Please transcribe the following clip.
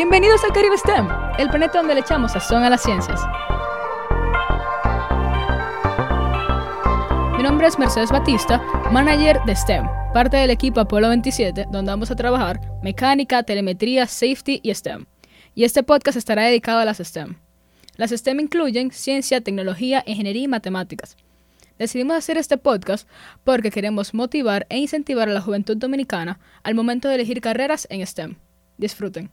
Bienvenidos al Caribe STEM, el planeta donde le echamos sazón a las ciencias. Mi nombre es Mercedes Batista, manager de STEM, parte del equipo Apolo 27, donde vamos a trabajar mecánica, telemetría, safety y STEM. Y este podcast estará dedicado a las STEM. Las STEM incluyen ciencia, tecnología, ingeniería y matemáticas. Decidimos hacer este podcast porque queremos motivar e incentivar a la juventud dominicana al momento de elegir carreras en STEM. Disfruten.